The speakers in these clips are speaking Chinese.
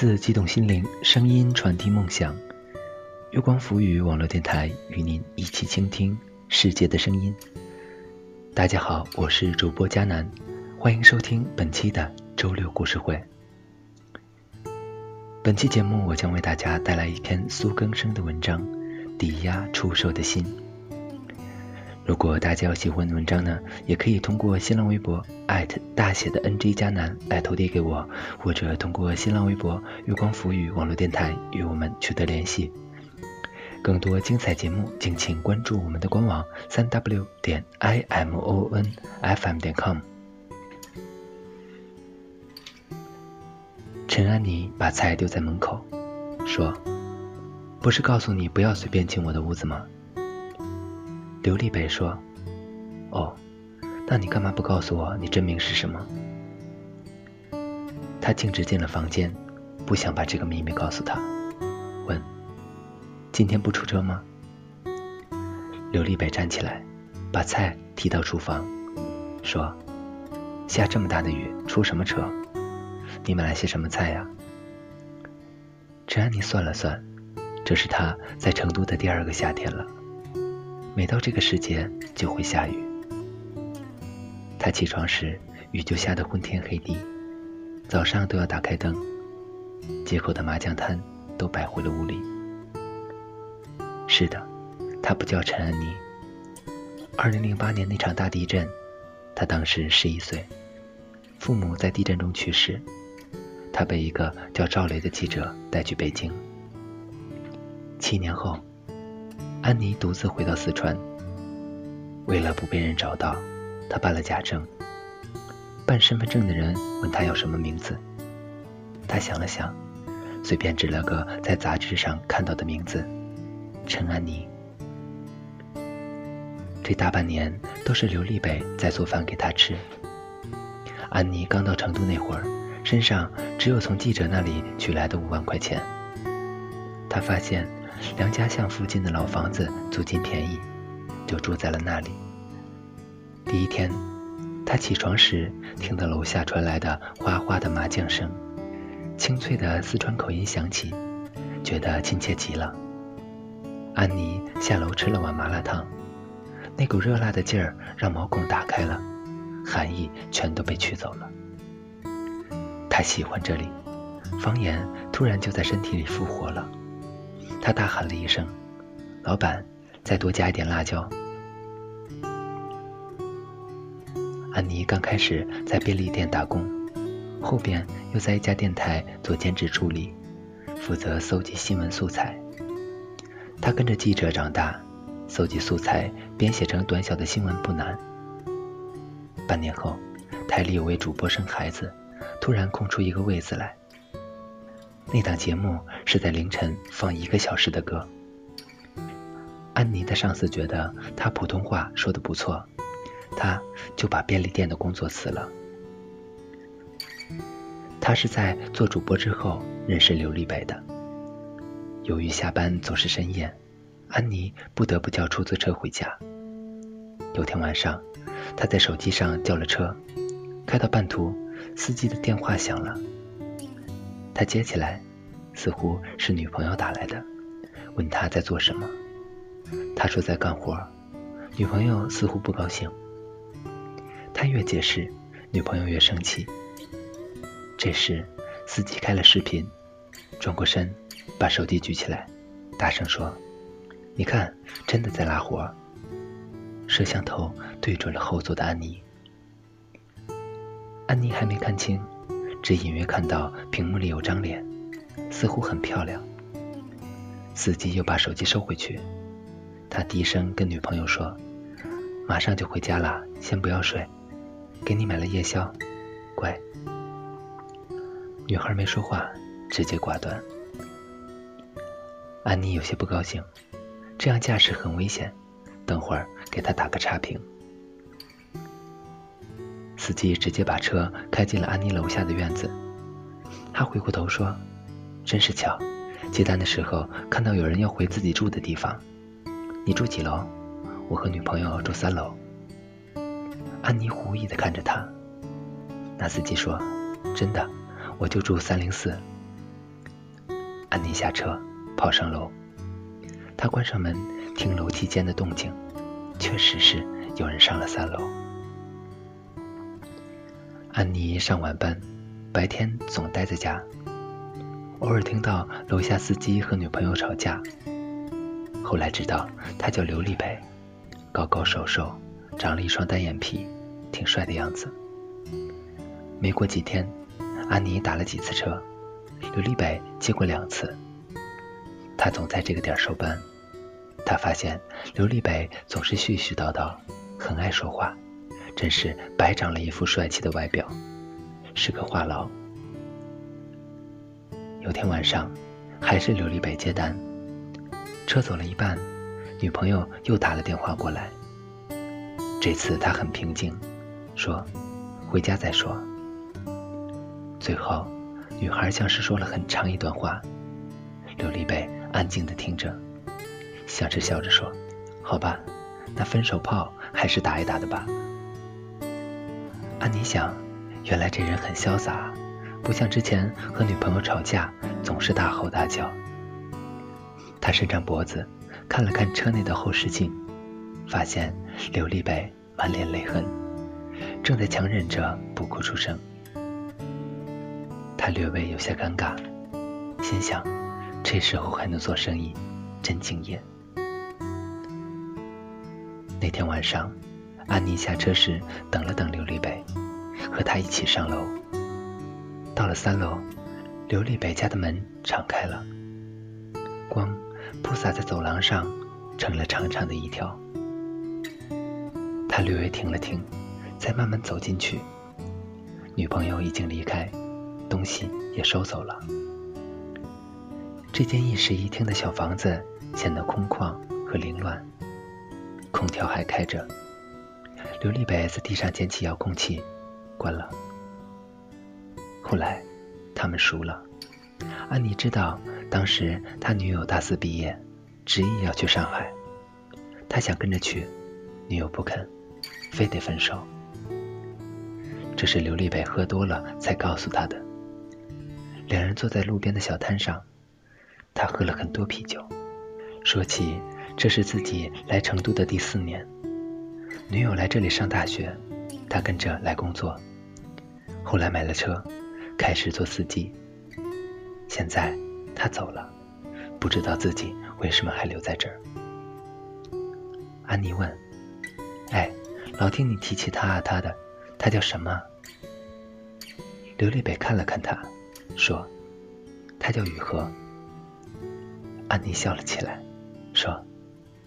文字激动心灵，声音传递梦想。月光浮语网络电台与您一起倾听世界的声音。大家好，我是主播佳楠，欢迎收听本期的周六故事会。本期节目，我将为大家带来一篇苏更生的文章《抵押出售的心》。如果大家有喜欢的文章呢，也可以通过新浪微博艾特大写的 NG 加南来投递给我，或者通过新浪微博月光浮语网络电台与我们取得联系。更多精彩节目，敬请关注我们的官网三 w 点 i m o n f m 点 com。陈安妮把菜丢在门口，说：“不是告诉你不要随便进我的屋子吗？”刘立北说：“哦，那你干嘛不告诉我你真名是什么？”他径直进了房间，不想把这个秘密告诉他，问：“今天不出车吗？”刘立北站起来，把菜提到厨房，说：“下这么大的雨，出什么车？你买了些什么菜呀？”陈安妮算了算，这是他在成都的第二个夏天了。每到这个时节就会下雨。他起床时雨就下得昏天黑地，早上都要打开灯。街口的麻将摊都摆回了屋里。是的，他不叫陈安妮。二零零八年那场大地震，他当时十一岁，父母在地震中去世，他被一个叫赵雷的记者带去北京。七年后。安妮独自回到四川，为了不被人找到，她办了假证。办身份证的人问她要什么名字，她想了想，随便指了个在杂志上看到的名字：陈安妮。这大半年都是刘立北在做饭给她吃。安妮刚到成都那会儿，身上只有从记者那里取来的五万块钱。她发现。梁家巷附近的老房子租金便宜，就住在了那里。第一天，他起床时听到楼下传来的哗哗的麻将声，清脆的四川口音响起，觉得亲切极了。安妮下楼吃了碗麻辣烫，那股热辣的劲儿让毛孔打开了，寒意全都被驱走了。他喜欢这里，方言突然就在身体里复活了。他大喊了一声：“老板，再多加一点辣椒。”安妮刚开始在便利店打工，后边又在一家电台做兼职助理，负责搜集新闻素材。他跟着记者长大，搜集素材编写成短小的新闻不难。半年后，台里有位主播生孩子，突然空出一个位子来。那档节目是在凌晨放一个小时的歌。安妮的上司觉得她普通话说的不错，他就把便利店的工作辞了。他是在做主播之后认识刘立北的。由于下班总是深夜，安妮不得不叫出租车回家。有天晚上，他在手机上叫了车，开到半途，司机的电话响了。他接起来，似乎是女朋友打来的，问他在做什么。他说在干活，女朋友似乎不高兴。他越解释，女朋友越生气。这时，司机开了视频，转过身，把手机举起来，大声说：“你看，真的在拉活。”摄像头对准了后座的安妮。安妮还没看清。只隐约看到屏幕里有张脸，似乎很漂亮。司机又把手机收回去，他低声跟女朋友说：“马上就回家了，先不要睡，给你买了夜宵，乖。”女孩没说话，直接挂断。安妮有些不高兴，这样驾驶很危险，等会儿给他打个差评。司机直接把车开进了安妮楼下的院子。他回过头说：“真是巧，接单的时候看到有人要回自己住的地方。你住几楼？我和女朋友住三楼。”安妮狐疑地看着他。那司机说：“真的，我就住三零四。安妮下车，跑上楼。她关上门，听楼梯间的动静，确实是有人上了三楼。安妮上晚班，白天总待在家，偶尔听到楼下司机和女朋友吵架。后来知道他叫刘立北，高高瘦瘦，长了一双单眼皮，挺帅的样子。没过几天，安妮打了几次车，刘立北接过两次。他总在这个点儿收班。他发现刘立北总是絮絮叨叨，很爱说话，真是白长了一副帅气的外表，是个话痨。有天晚上，还是刘丽北接单，车走了一半，女朋友又打了电话过来。这次他很平静，说：“回家再说。”最后，女孩像是说了很长一段话，刘丽北安静的听着。像是笑着说：“好吧，那分手炮还是打一打的吧。”安妮想，原来这人很潇洒，不像之前和女朋友吵架总是大吼大叫。他伸长脖子看了看车内的后视镜，发现刘立北满脸泪痕，正在强忍着不哭出声。他略微有些尴尬，心想：这时候还能做生意，真敬业。那天晚上，安妮下车时等了等刘立北，和他一起上楼。到了三楼，刘立北家的门敞开了，光铺洒在走廊上，成了长长的一条。他略微停了停，再慢慢走进去。女朋友已经离开，东西也收走了。这间一室一厅的小房子显得空旷和凌乱。空调还开着，刘立北在地上捡起遥控器，关了。后来，他们熟了。安妮知道，当时他女友大四毕业，执意要去上海，他想跟着去，女友不肯，非得分手。这是刘立北喝多了才告诉他的。两人坐在路边的小摊上，他喝了很多啤酒，说起。这是自己来成都的第四年，女友来这里上大学，他跟着来工作，后来买了车，开始做司机。现在他走了，不知道自己为什么还留在这儿。安妮问：“哎，老听你提起他啊他的，他叫什么？”刘立北看了看他，说：“他叫雨禾。”安妮笑了起来，说。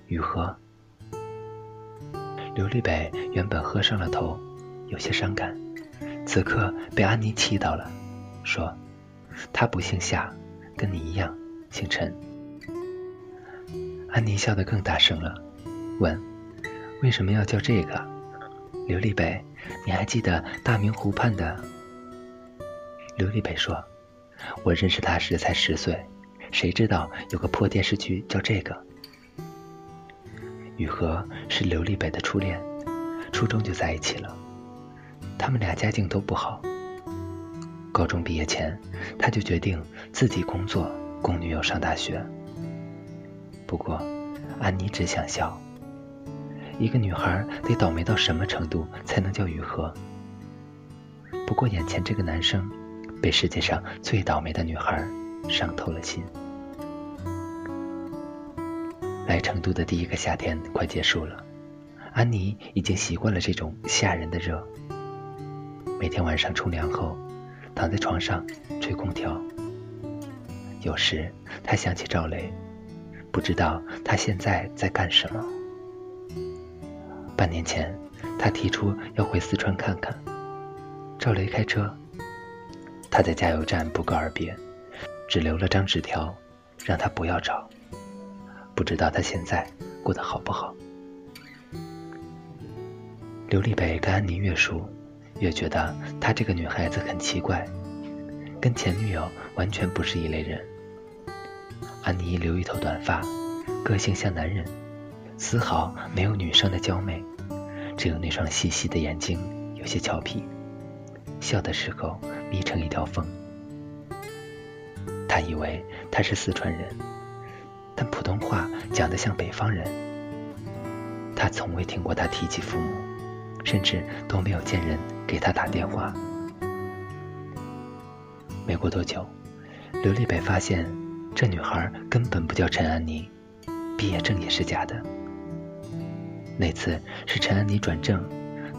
雨禾，刘立北原本喝上了头，有些伤感，此刻被安妮气到了，说：“他不姓夏，跟你一样姓陈。”安妮笑得更大声了，问：“为什么要叫这个？”刘立北，你还记得大明湖畔的？刘立北说：“我认识他时才十岁，谁知道有个破电视剧叫这个。”雨禾是刘立北的初恋，初中就在一起了。他们俩家境都不好。高中毕业前，他就决定自己工作，供女友上大学。不过，安妮只想笑。一个女孩得倒霉到什么程度才能叫雨禾？不过，眼前这个男生，被世界上最倒霉的女孩伤透了心。来成都的第一个夏天快结束了，安妮已经习惯了这种吓人的热。每天晚上冲凉后，躺在床上吹空调。有时她想起赵雷，不知道他现在在干什么。半年前，他提出要回四川看看，赵雷开车，他在加油站不告而别，只留了张纸条，让他不要找。不知道他现在过得好不好。刘立北跟安妮越熟，越觉得她这个女孩子很奇怪，跟前女友完全不是一类人。安妮留一头短发，个性像男人，丝毫没有女生的娇媚，只有那双细细的眼睛有些俏皮，笑的时候眯成一条缝。他以为他是四川人，但普通话讲得像北方人。他从未听过他提起父母，甚至都没有见人给他打电话。没过多久，刘立北发现这女孩根本不叫陈安妮，毕业证也是假的。那次是陈安妮转正，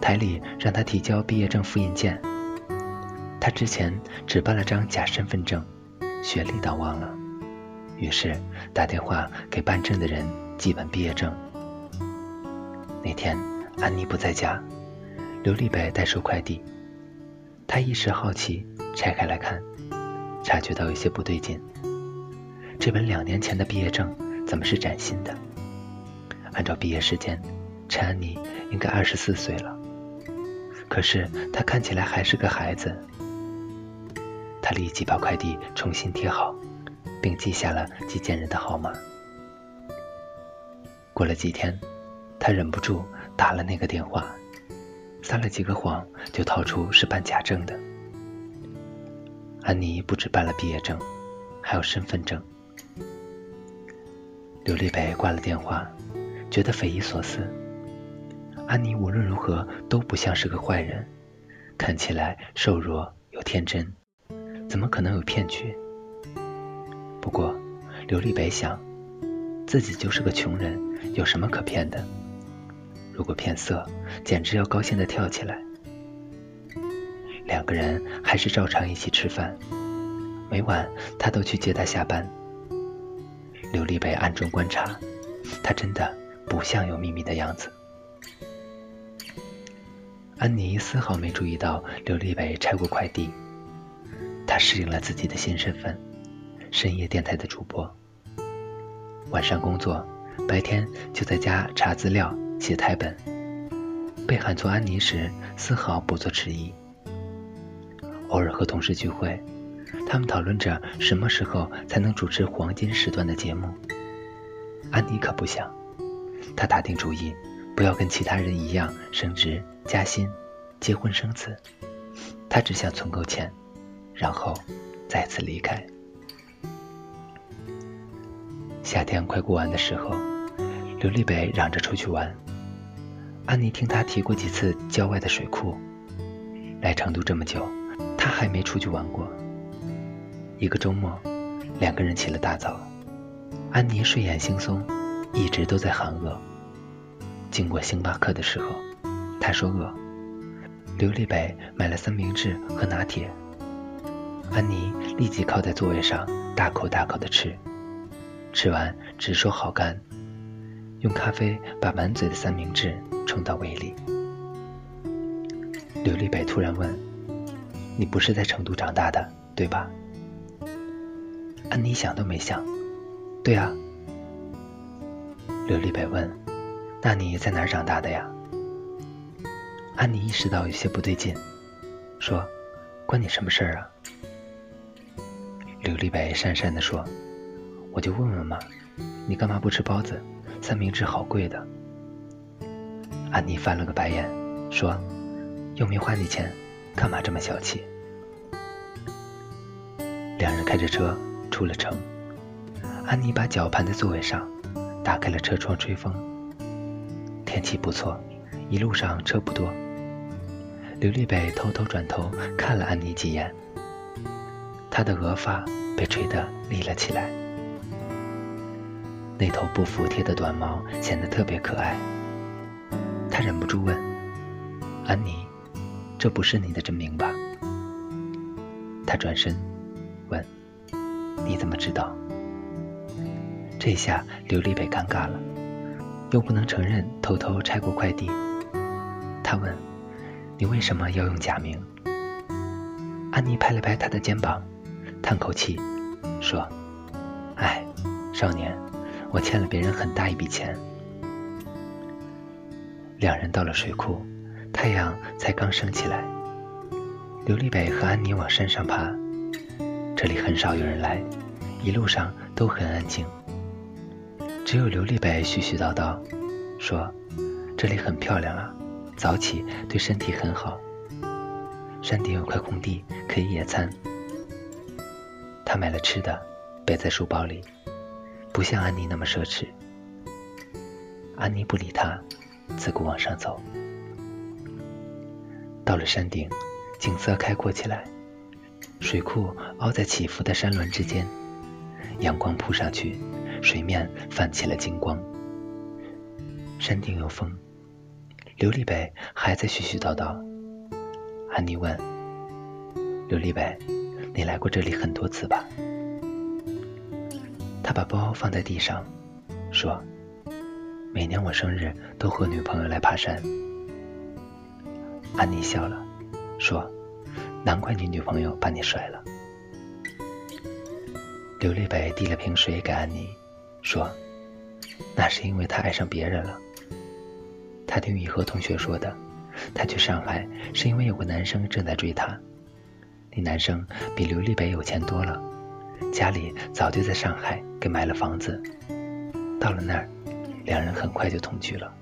台里让她提交毕业证复印件，她之前只办了张假身份证，学历倒忘了，于是打电话给办证的人寄本毕业证。那天安妮不在家，刘立北代收快递，他一时好奇拆开来看。察觉到有些不对劲，这本两年前的毕业证怎么是崭新的？按照毕业时间，陈安妮应该二十四岁了，可是她看起来还是个孩子。他立即把快递重新贴好，并记下了寄件人的号码。过了几天，他忍不住打了那个电话，撒了几个谎，就套出是办假证的。安妮不止办了毕业证，还有身份证。刘立北挂了电话，觉得匪夷所思。安妮无论如何都不像是个坏人，看起来瘦弱又天真，怎么可能有骗局？不过，刘立北想，自己就是个穷人，有什么可骗的？如果骗色，简直要高兴的跳起来。两个人还是照常一起吃饭，每晚他都去接她下班。刘立北暗中观察，他真的不像有秘密的样子。安妮丝毫没注意到刘立北拆过快递，他适应了自己的新身份——深夜电台的主播。晚上工作，白天就在家查资料、写台本。被喊做安妮时，丝毫不做迟疑。偶尔和同事聚会，他们讨论着什么时候才能主持黄金时段的节目。安妮可不想，她打定主意不要跟其他人一样升职加薪、结婚生子。她只想存够钱，然后再次离开。夏天快过完的时候，刘立北嚷着出去玩。安妮听他提过几次郊外的水库，来成都这么久。他还没出去玩过。一个周末，两个人起了大早。安妮睡眼惺忪，一直都在喊饿。经过星巴克的时候，他说饿。刘立北买了三明治和拿铁。安妮立即靠在座位上，大口大口的吃。吃完直说好干，用咖啡把满嘴的三明治冲到胃里。刘立北突然问。你不是在成都长大的，对吧？安妮想都没想，对啊。刘立北问：“那你在哪儿长大的呀？”安妮意识到有些不对劲，说：“关你什么事儿啊？”刘立北讪讪地说：“我就问问嘛，你干嘛不吃包子？三明治好贵的。”安妮翻了个白眼，说：“又没花你钱。”干嘛这么小气？两人开着车出了城，安妮把脚盘在座位上，打开了车窗吹风。天气不错，一路上车不多。刘立北偷偷转头看了安妮几眼，她的额发被吹得立了起来，那头不服帖的短毛显得特别可爱。他忍不住问：“安妮。”这不是你的真名吧？他转身问：“你怎么知道？”这下刘立北尴尬了，又不能承认偷偷拆过快递。他问：“你为什么要用假名？”安妮拍了拍他的肩膀，叹口气说：“哎，少年，我欠了别人很大一笔钱。”两人到了水库。太阳才刚升起来，刘立北和安妮往山上爬。这里很少有人来，一路上都很安静。只有刘立北絮絮叨叨说：“这里很漂亮啊，早起对身体很好。山顶有块空地可以野餐。”他买了吃的，背在书包里，不像安妮那么奢侈。安妮不理他，自顾往上走。到了山顶，景色开阔起来，水库凹在起伏的山峦之间，阳光扑上去，水面泛起了金光。山顶有风，刘立北还在絮絮叨叨。安妮问：“刘立北，你来过这里很多次吧？”把包放在地上，说：“每年我生日都和女朋友来爬山。”安妮笑了，说：“难怪你女朋友把你甩了。”刘立北递了瓶水给安妮，说：“那是因为他爱上别人了。他听雨禾同学说的，他去上海是因为有个男生正在追她。那男生比刘立北有钱多了，家里早就在上海给买了房子。到了那儿，两人很快就同居了。”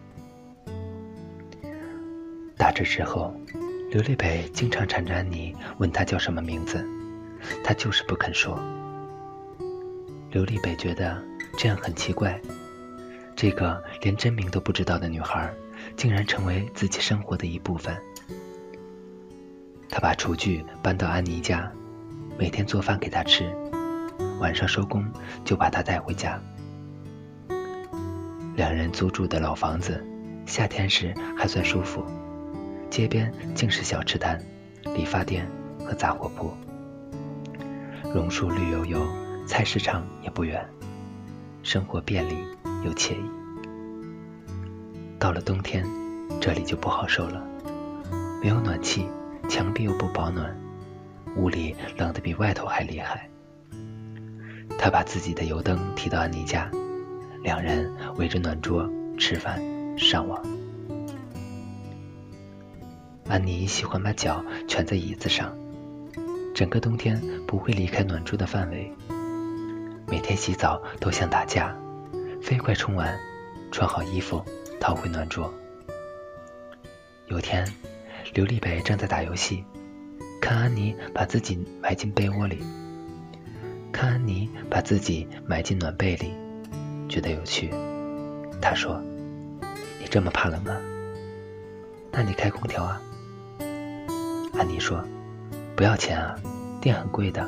打这之后，刘立北经常缠着安妮问她叫什么名字，她就是不肯说。刘立北觉得这样很奇怪，这个连真名都不知道的女孩，竟然成为自己生活的一部分。他把厨具搬到安妮家，每天做饭给她吃，晚上收工就把他带回家。两人租住的老房子，夏天时还算舒服。街边尽是小吃摊、理发店和杂货铺，榕树绿油油，菜市场也不远，生活便利又惬意。到了冬天，这里就不好受了，没有暖气，墙壁又不保暖，屋里冷得比外头还厉害。他把自己的油灯提到安妮家，两人围着暖桌吃饭、上网。安妮喜欢把脚蜷在椅子上，整个冬天不会离开暖桌的范围。每天洗澡都像打架，飞快冲完，穿好衣服逃回暖桌。有天，刘立北正在打游戏，看安妮把自己埋进被窝里，看安妮把自己埋进暖被里，觉得有趣。他说：“你这么怕冷吗？那你开空调啊。”安妮说：“不要钱啊，电很贵的。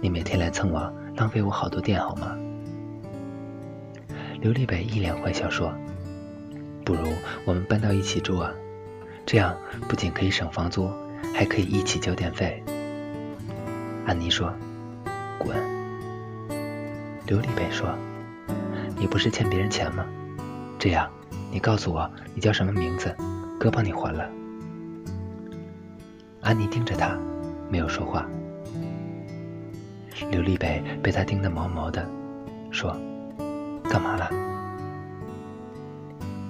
你每天来蹭我，浪费我好多电，好吗？”刘立北一脸坏笑说：“不如我们搬到一起住啊，这样不仅可以省房租，还可以一起交电费。”安妮说：“滚！”刘立北说：“你不是欠别人钱吗？这样，你告诉我你叫什么名字，哥帮你还了。”安妮盯着他，没有说话。刘立北被他盯得毛毛的，说：“干嘛了？”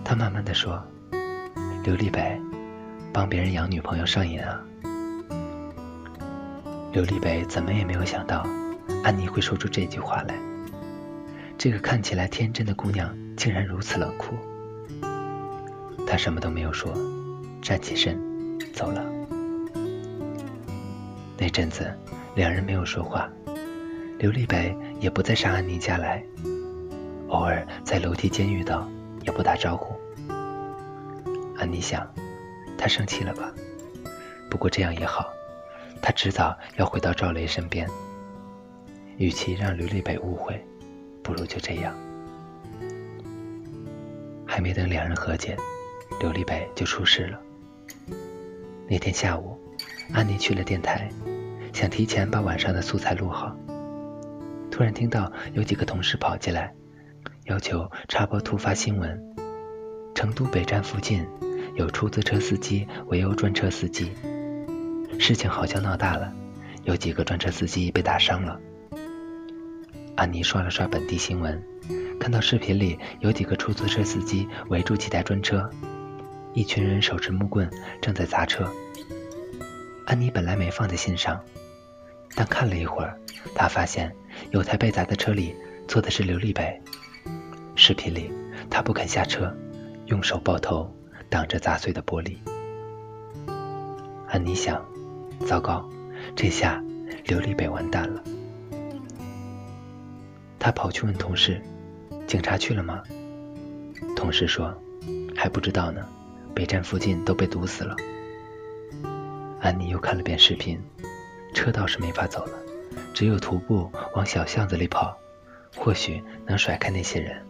他慢慢的说：“刘立北，帮别人养女朋友上瘾啊。”刘立北怎么也没有想到，安妮会说出这句话来。这个看起来天真的姑娘，竟然如此冷酷。他什么都没有说，站起身走了。那阵子，两人没有说话，刘立北也不再上安妮家来，偶尔在楼梯间遇到，也不打招呼。安妮想，他生气了吧？不过这样也好，他迟早要回到赵雷身边。与其让刘立北误会，不如就这样。还没等两人和解，刘立北就出事了。那天下午。安妮去了电台，想提前把晚上的素材录好。突然听到有几个同事跑进来，要求插播突发新闻：成都北站附近有出租车司机围殴专车司机，事情好像闹大了，有几个专车司机被打伤了。安妮刷了刷本地新闻，看到视频里有几个出租车司机围住几台专车，一群人手持木棍正在砸车。安妮本来没放在心上，但看了一会儿，她发现有台被砸的车里坐的是刘立北。视频里，他不肯下车，用手抱头挡着砸碎的玻璃。安妮想：糟糕，这下刘立北完蛋了。他跑去问同事：“警察去了吗？”同事说：“还不知道呢，北站附近都被堵死了。”安妮又看了遍视频，车道是没法走了，只有徒步往小巷子里跑，或许能甩开那些人。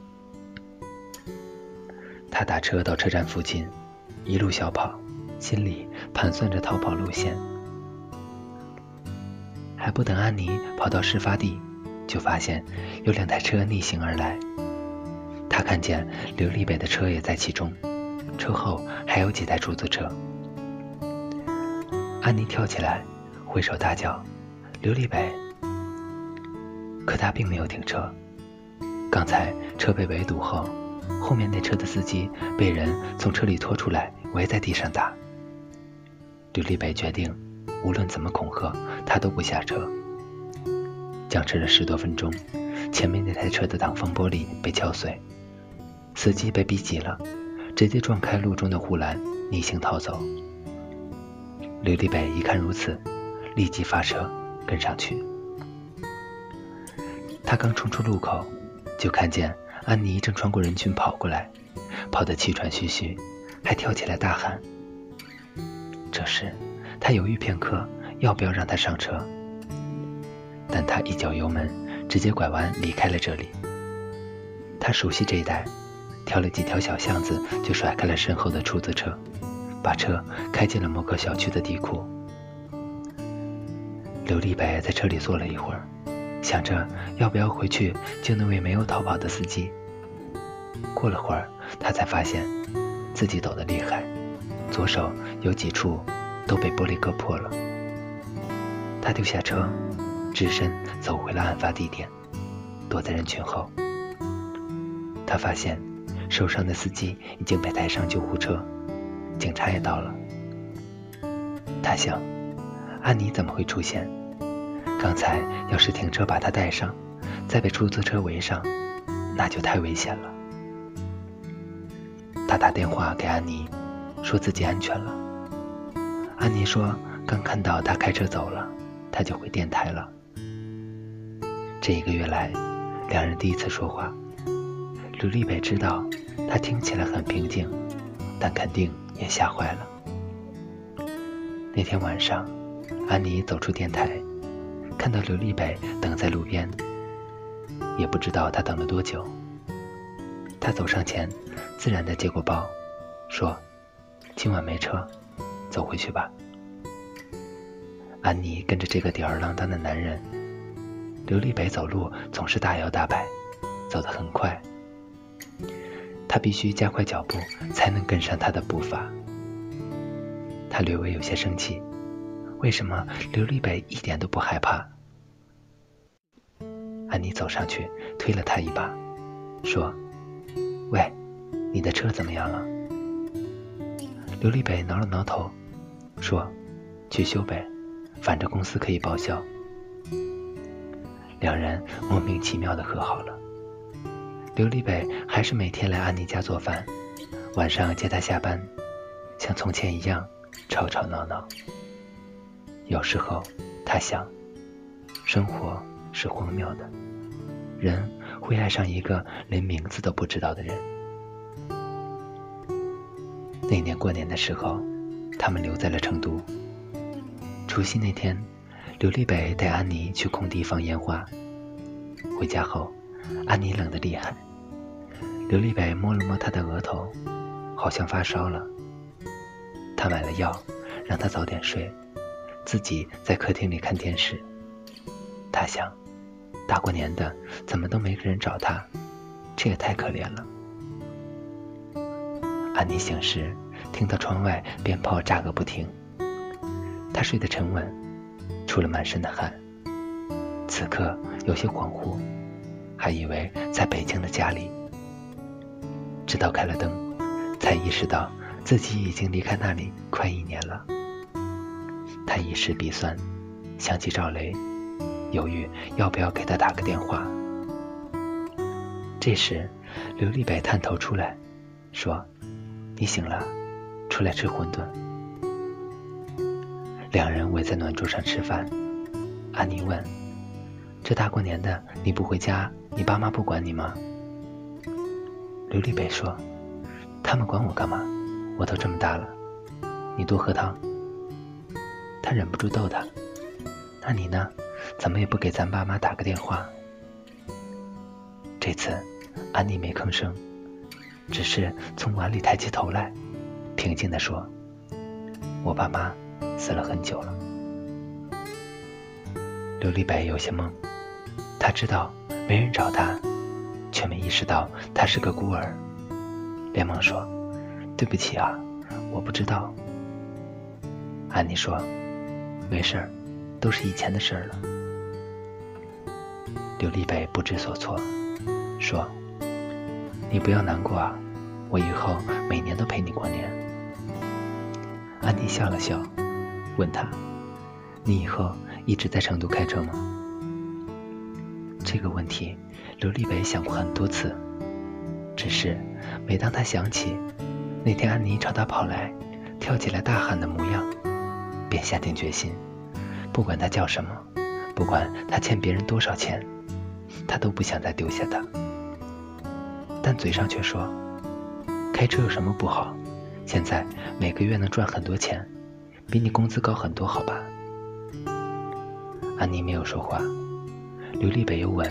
他打车到车站附近，一路小跑，心里盘算着逃跑路线。还不等安妮跑到事发地，就发现有两台车逆行而来。他看见刘立北的车也在其中，车后还有几台出租车。安妮跳起来，挥手大叫：“刘立北！”可他并没有停车。刚才车被围堵后，后面那车的司机被人从车里拖出来，围在地上打。刘立北决定，无论怎么恐吓，他都不下车。僵持了十多分钟，前面那台车的挡风玻璃被敲碎，司机被逼急了，直接撞开路中的护栏，逆行逃走。刘立北一看如此，立即发车跟上去。他刚冲出路口，就看见安妮正穿过人群跑过来，跑得气喘吁吁，还跳起来大喊。这时，他犹豫片刻，要不要让她上车？但他一脚油门，直接拐弯离开了这里。他熟悉这一带，跳了几条小巷子，就甩开了身后的出租车。把车开进了某个小区的地库。刘立白在车里坐了一会儿，想着要不要回去救那位没有逃跑的司机。过了会儿，他才发现自己抖得厉害，左手有几处都被玻璃割破了。他丢下车，只身走回了案发地点，躲在人群后。他发现受伤的司机已经被抬上救护车。警察也到了，他想，安妮怎么会出现？刚才要是停车把她带上，再被出租车围上，那就太危险了。他打电话给安妮，说自己安全了。安妮说刚看到他开车走了，他就回电台了。这一个月来，两人第一次说话。刘立北知道他听起来很平静，但肯定。也吓坏了。那天晚上，安妮走出电台，看到刘立北等在路边，也不知道他等了多久。他走上前，自然的接过包，说：“今晚没车，走回去吧。”安妮跟着这个吊儿郎当的男人，刘立北走路总是大摇大摆，走得很快。他必须加快脚步，才能跟上他的步伐。他略微有些生气，为什么刘立北一点都不害怕？安妮走上去，推了他一把，说：“喂，你的车怎么样了？”刘立北挠了挠头，说：“去修呗，反正公司可以报销。”两人莫名其妙的和好了。刘立北还是每天来安妮家做饭，晚上接她下班，像从前一样吵吵闹闹。有时候他想，生活是荒谬的，人会爱上一个连名字都不知道的人。那年过年的时候，他们留在了成都。除夕那天，刘立北带安妮去空地放烟花。回家后，安妮冷得厉害。刘立北摸了摸她的额头，好像发烧了。他买了药，让她早点睡，自己在客厅里看电视。他想，大过年的，怎么都没个人找他，这也太可怜了。安妮醒时，听到窗外鞭炮炸个不停。她睡得沉稳，出了满身的汗。此刻有些恍惚，还以为在北京的家里。直到开了灯，才意识到自己已经离开那里快一年了。他一时鼻酸，想起赵雷，犹豫要不要给他打个电话。这时，刘立北探头出来，说：“你醒了，出来吃馄饨。”两人围在暖桌上吃饭。安妮问：“这大过年的，你不回家，你爸妈不管你吗？刘立北说：“他们管我干嘛？我都这么大了。你多喝汤。”他忍不住逗他：“那你呢？怎么也不给咱爸妈打个电话？”这次，安妮没吭声，只是从碗里抬起头来，平静地说：“我爸妈死了很久了。”刘立北有些懵，他知道没人找他。却没意识到他是个孤儿，连忙说：“对不起啊，我不知道。”安妮说：“没事儿，都是以前的事儿了。”刘立北不知所措，说：“你不要难过啊，我以后每年都陪你过年。”安妮笑了笑，问他：“你以后一直在成都开车吗？”这个问题。刘立伟想过很多次，只是每当他想起那天安妮朝他跑来、跳起来大喊的模样，便下定决心，不管他叫什么，不管他欠别人多少钱，他都不想再丢下他。但嘴上却说：“开车有什么不好？现在每个月能赚很多钱，比你工资高很多，好吧？”安妮没有说话，刘立北又问。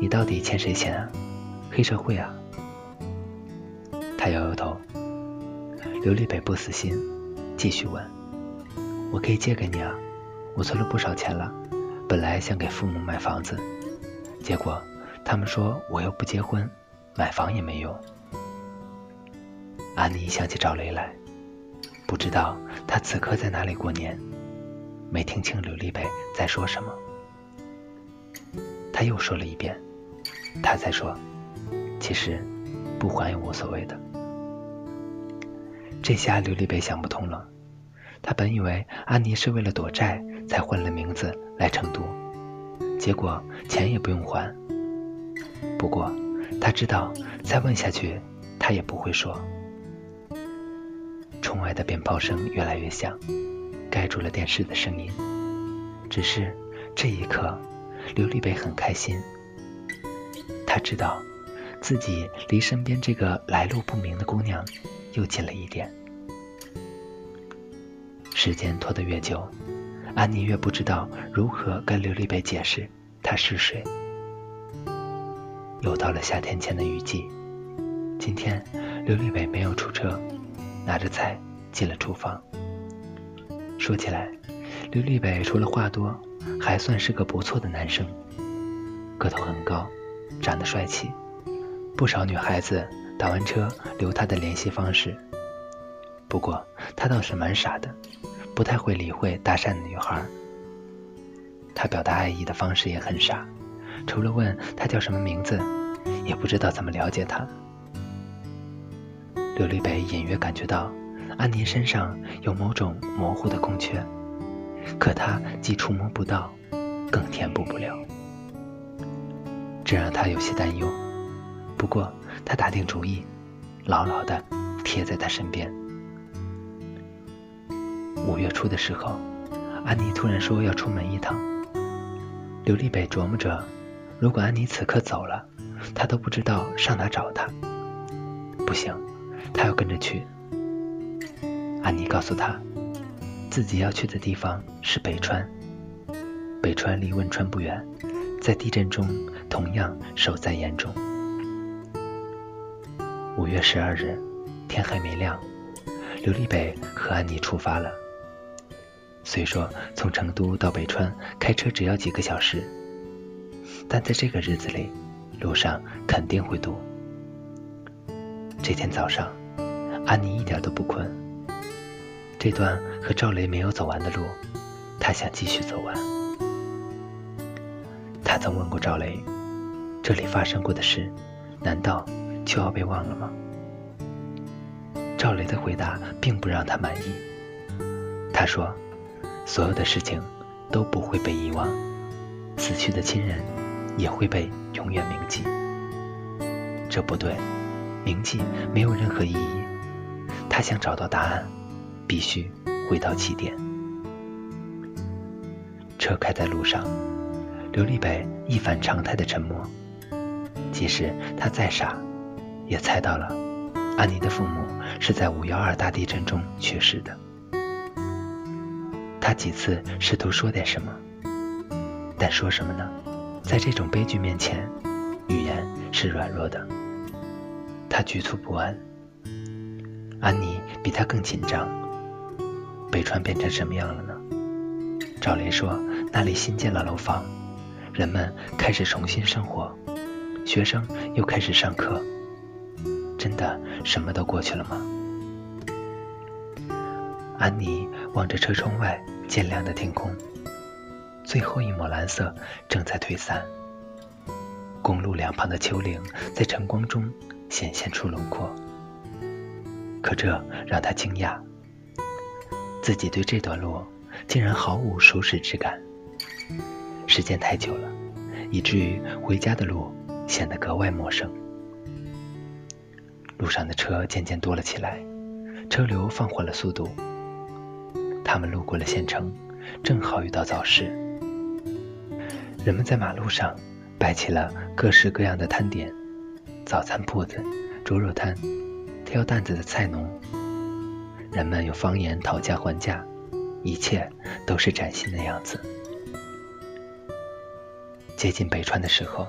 你到底欠谁钱啊？黑社会啊？他摇摇头。刘立北不死心，继续问：“我可以借给你啊，我存了不少钱了，本来想给父母买房子，结果他们说我又不结婚，买房也没用。”安妮想起赵雷来，不知道他此刻在哪里过年，没听清刘立北在说什么。他又说了一遍。他才说：“其实不还也无所谓的。”这下刘立北想不通了。他本以为安妮是为了躲债才换了名字来成都，结果钱也不用还。不过他知道再问下去他也不会说。窗外的鞭炮声越来越响，盖住了电视的声音。只是这一刻，刘立北很开心。他知道，自己离身边这个来路不明的姑娘又近了一点。时间拖得越久，安妮越不知道如何跟刘立北解释他是谁。又到了夏天前的雨季，今天刘立北没有出车，拿着菜进了厨房。说起来，刘立北除了话多，还算是个不错的男生，个头很高。长得帅气，不少女孩子打完车留他的联系方式。不过他倒是蛮傻的，不太会理会搭讪的女孩。他表达爱意的方式也很傻，除了问她叫什么名字，也不知道怎么了解她。刘立北隐约感觉到安妮身上有某种模糊的空缺，可他既触摸不到，更填补不了。这让他有些担忧，不过他打定主意，牢牢地贴在他身边。五月初的时候，安妮突然说要出门一趟。刘立北琢磨着，如果安妮此刻走了，他都不知道上哪找她。不行，他要跟着去。安妮告诉他，自己要去的地方是北川，北川离汶川不远。在地震中，同样受灾严重。五月十二日，天还没亮，刘立北和安妮出发了。虽说从成都到北川开车只要几个小时，但在这个日子里，路上肯定会堵。这天早上，安妮一点都不困。这段和赵雷没有走完的路，她想继续走完。她曾问过赵雷：“这里发生过的事，难道就要被忘了吗？”赵雷的回答并不让他满意。他说：“所有的事情都不会被遗忘，死去的亲人也会被永远铭记。”这不对，铭记没有任何意义。他想找到答案，必须回到起点。车开在路上。刘立北一反常态的沉默，即使他再傻，也猜到了安妮的父母是在五幺二大地震中去世的。他几次试图说点什么，但说什么呢？在这种悲剧面前，语言是软弱的。他局促不安，安妮比他更紧张。北川变成什么样了呢？赵雷说，那里新建了楼房，人们开始重新生活，学生又开始上课。真的什么都过去了吗？安妮望着车窗外渐亮的天空，最后一抹蓝色正在退散，公路两旁的丘陵在晨光中显现出轮廓。可这让他惊讶。自己对这段路竟然毫无熟识之感，时间太久了，以至于回家的路显得格外陌生。路上的车渐渐多了起来，车流放缓了速度。他们路过了县城，正好遇到早市。人们在马路上摆起了各式各样的摊点：早餐铺子、猪肉摊、挑担子的菜农。人们用方言讨价还价，一切都是崭新的样子。接近北川的时候，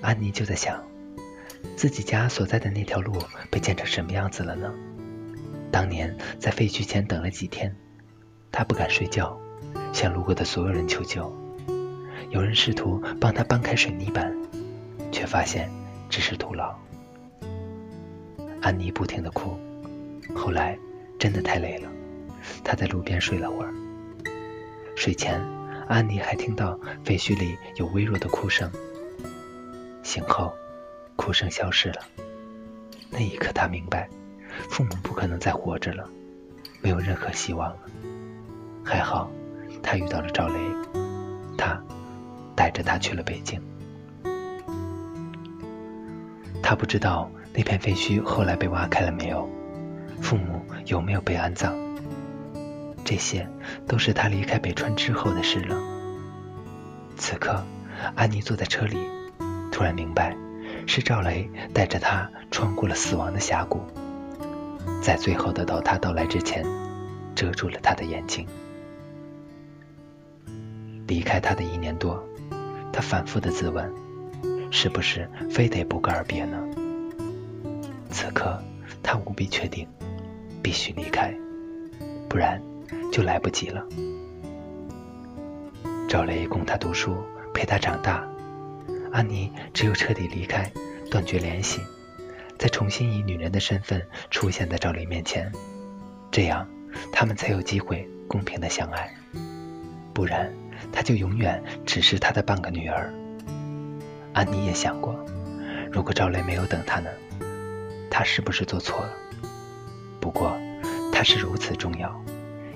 安妮就在想，自己家所在的那条路被建成什么样子了呢？当年在废墟前等了几天，她不敢睡觉，向路过的所有人求救。有人试图帮她搬开水泥板，却发现只是徒劳。安妮不停地哭，后来。真的太累了，她在路边睡了会儿。睡前，安妮还听到废墟里有微弱的哭声。醒后，哭声消失了。那一刻，她明白，父母不可能再活着了，没有任何希望了。还好，她遇到了赵雷，他带着他去了北京。他不知道那片废墟后来被挖开了没有。父母有没有被安葬？这些都是他离开北川之后的事了。此刻，安妮坐在车里，突然明白，是赵雷带着他穿过了死亡的峡谷，在最后的倒塌到来之前，遮住了他的眼睛。离开他的一年多，他反复的自问，是不是非得不告而别呢？此刻，他无比确定。必须离开，不然就来不及了。赵雷供他读书，陪他长大，安妮只有彻底离开，断绝联系，再重新以女人的身份出现在赵雷面前，这样他们才有机会公平的相爱。不然，他就永远只是他的半个女儿。安妮也想过，如果赵雷没有等她呢？他是不是做错了？不过，他是如此重要，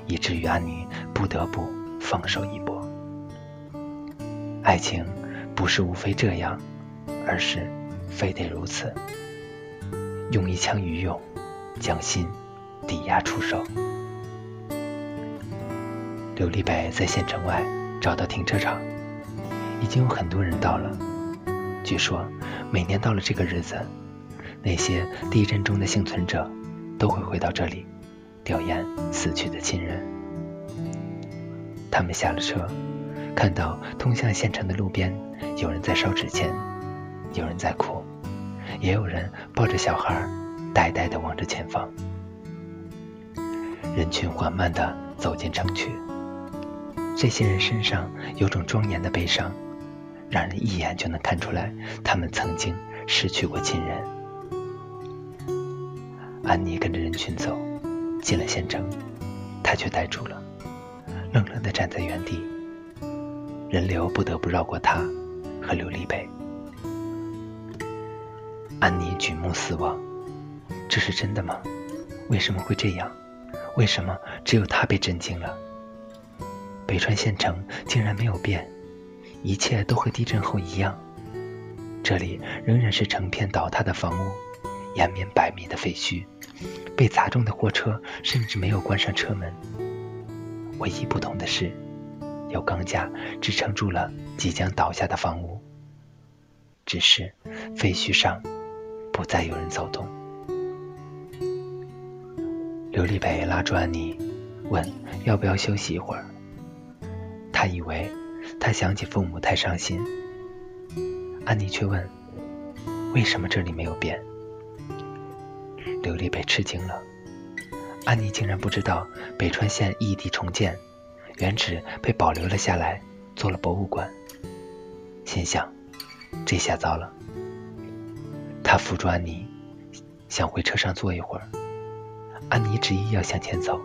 以至于安妮不得不放手一搏。爱情不是无非这样，而是非得如此，用一腔余勇将心抵押出手。刘立北在县城外找到停车场，已经有很多人到了。据说，每年到了这个日子，那些地震中的幸存者。都会回到这里，吊唁死去的亲人。他们下了车，看到通向县城的路边，有人在烧纸钱，有人在哭，也有人抱着小孩，呆呆地望着前方。人群缓慢地走进城区，这些人身上有种庄严的悲伤，让人一眼就能看出来，他们曾经失去过亲人。安妮跟着人群走，进了县城，她却呆住了，愣愣地站在原地。人流不得不绕过她和刘立北。安妮举目四望，这是真的吗？为什么会这样？为什么只有她被震惊了？北川县城竟然没有变，一切都和地震后一样。这里仍然是成片倒塌的房屋，延绵百米的废墟。被砸中的货车甚至没有关上车门，唯一不同的是，有钢架支撑住了即将倒下的房屋。只是废墟上不再有人走动。刘立北拉住安妮，问要不要休息一会儿。他以为他想起父母太伤心，安妮却问为什么这里没有变。刘丽北吃惊了，安妮竟然不知道北川县异地重建，原址被保留了下来，做了博物馆。心想这下糟了。他扶住安妮，想回车上坐一会儿。安妮执意要向前走，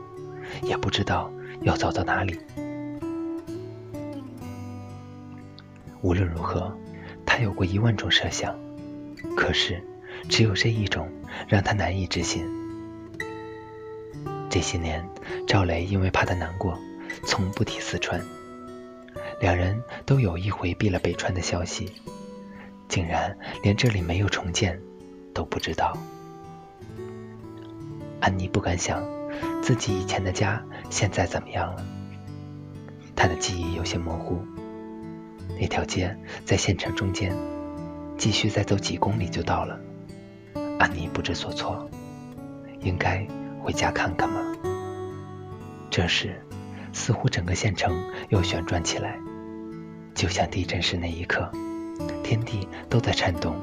也不知道要走到哪里。无论如何，他有过一万种设想，可是只有这一种让他难以置信。这些年，赵雷因为怕他难过，从不提四川，两人都有意回避了北川的消息，竟然连这里没有重建都不知道。安妮不敢想自己以前的家现在怎么样了。她的记忆有些模糊。那条街在县城中间，继续再走几公里就到了。安妮不知所措，应该回家看看吗？这时，似乎整个县城又旋转起来，就像地震时那一刻，天地都在颤动。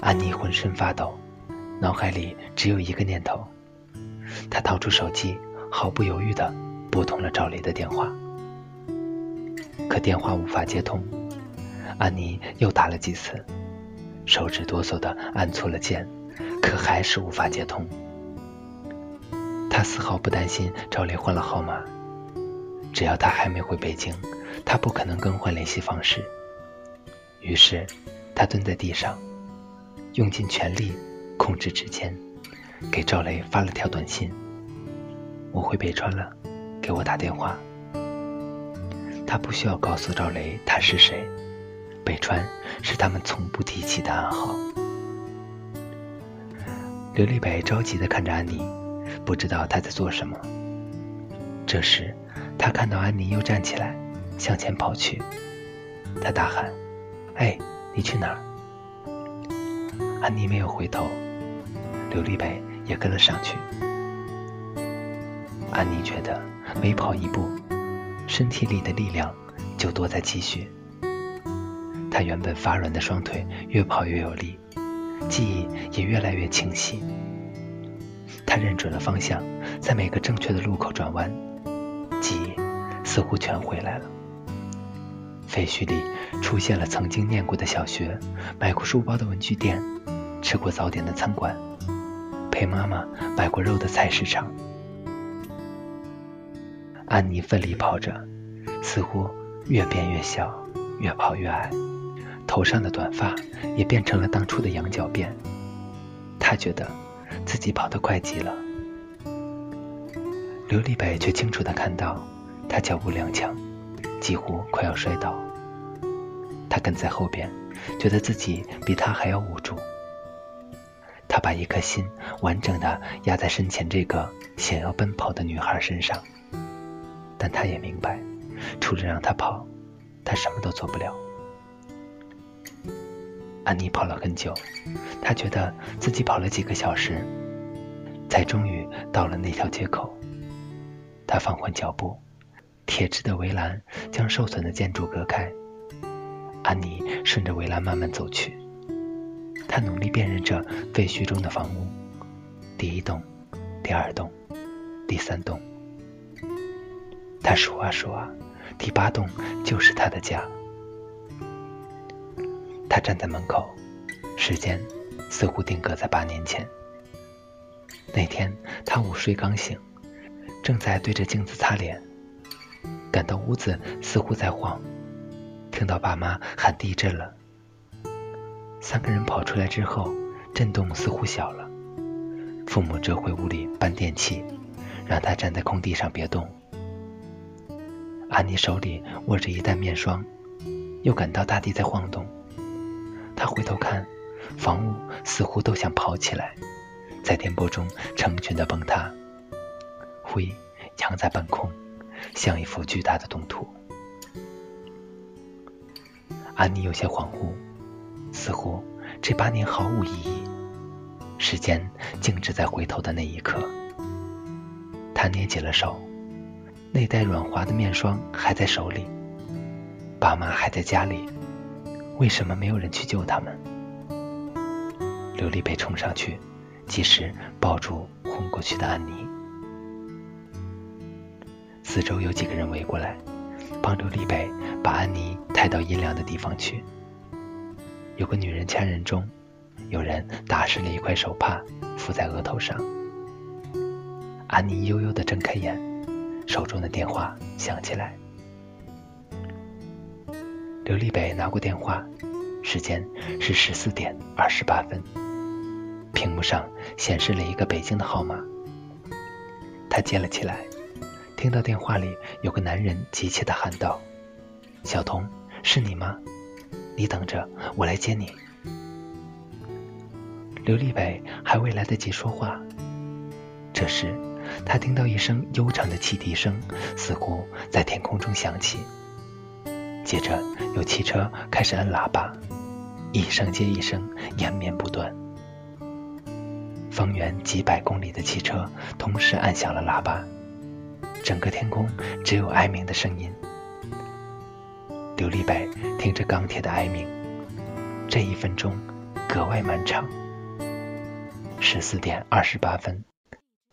安妮浑身发抖。脑海里只有一个念头，她掏出手机，毫不犹豫地拨通了赵雷的电话。可电话无法接通，安妮又打了几次，手指哆嗦地按错了键，可还是无法接通。他丝毫不担心赵雷换了号码，只要他还没回北京，他不可能更换联系方式。于是，他蹲在地上，用尽全力。控制指尖，给赵雷发了条短信：“我回北川了，给我打电话。”他不需要告诉赵雷他是谁，北川是他们从不提起的暗号。刘立北着急地看着安妮，不知道她在做什么。这时，他看到安妮又站起来，向前跑去，他大喊：“哎，你去哪儿？”安妮没有回头。刘立北也跟了上去。安妮觉得每跑一步，身体里的力量就多在积蓄。他原本发软的双腿越跑越有力，记忆也越来越清晰。他认准了方向，在每个正确的路口转弯，记忆似乎全回来了。废墟里出现了曾经念过的小学，买过书包的文具店，吃过早点的餐馆。陪妈妈买过肉的菜市场，安妮奋力跑着，似乎越变越小，越跑越矮，头上的短发也变成了当初的羊角辫。她觉得自己跑得快极了。刘立北却清楚地看到，她脚步踉跄，几乎快要摔倒。他跟在后边，觉得自己比他还要无助。他把一颗心完整的压在身前这个想要奔跑的女孩身上，但他也明白，除了让他跑，他什么都做不了。安妮跑了很久，她觉得自己跑了几个小时，才终于到了那条街口。她放缓脚步，铁质的围栏将受损的建筑隔开。安妮顺着围栏慢慢走去。他努力辨认着废墟中的房屋，第一栋，第二栋，第三栋。他数啊数啊，第八栋就是他的家。他站在门口，时间似乎定格在八年前。那天他午睡刚醒，正在对着镜子擦脸，感到屋子似乎在晃，听到爸妈喊地震了。三个人跑出来之后，震动似乎小了。父母折回屋里搬电器，让他站在空地上别动。安妮手里握着一袋面霜，又感到大地在晃动。她回头看，房屋似乎都想跑起来，在颠簸中成群的崩塌，灰扬在半空，像一幅巨大的冻土。安妮有些恍惚，似乎这八年毫无意义，时间静止在回头的那一刻。她捏紧了手，那袋软滑的面霜还在手里，爸妈还在家里，为什么没有人去救他们？刘丽贝冲上去，及时抱住昏过去的安妮。四周有几个人围过来，帮刘丽贝把安妮抬到阴凉的地方去。有个女人掐人中，有人打湿了一块手帕敷在额头上。安妮悠悠地睁开眼，手中的电话响起来。刘丽北拿过电话，时间是十四点二十八分，屏幕上显示了一个北京的号码。他接了起来，听到电话里有个男人急切地喊道：“小童，是你吗？你等着，我来接你。”刘丽北还未来得及说话，这时。他听到一声悠长的汽笛声，似乎在天空中响起。接着有汽车开始按喇叭，一声接一声，延绵不断。方圆几百公里的汽车同时按响了喇叭，整个天空只有哀鸣的声音。刘立北听着钢铁的哀鸣，这一分钟格外漫长。十四点二十八分。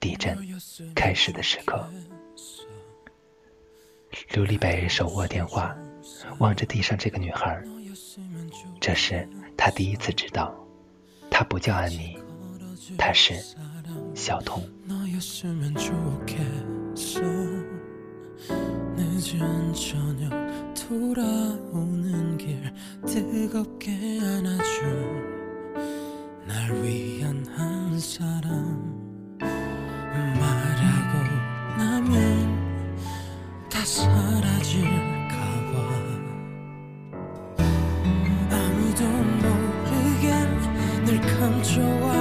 地震开始的时刻，刘立北手握电话，望着地上这个女孩。这是他第一次知道，她不叫安妮，她是小童。 말하고 나면 다 사라질까봐. 아무도 모르게 늘 감춰와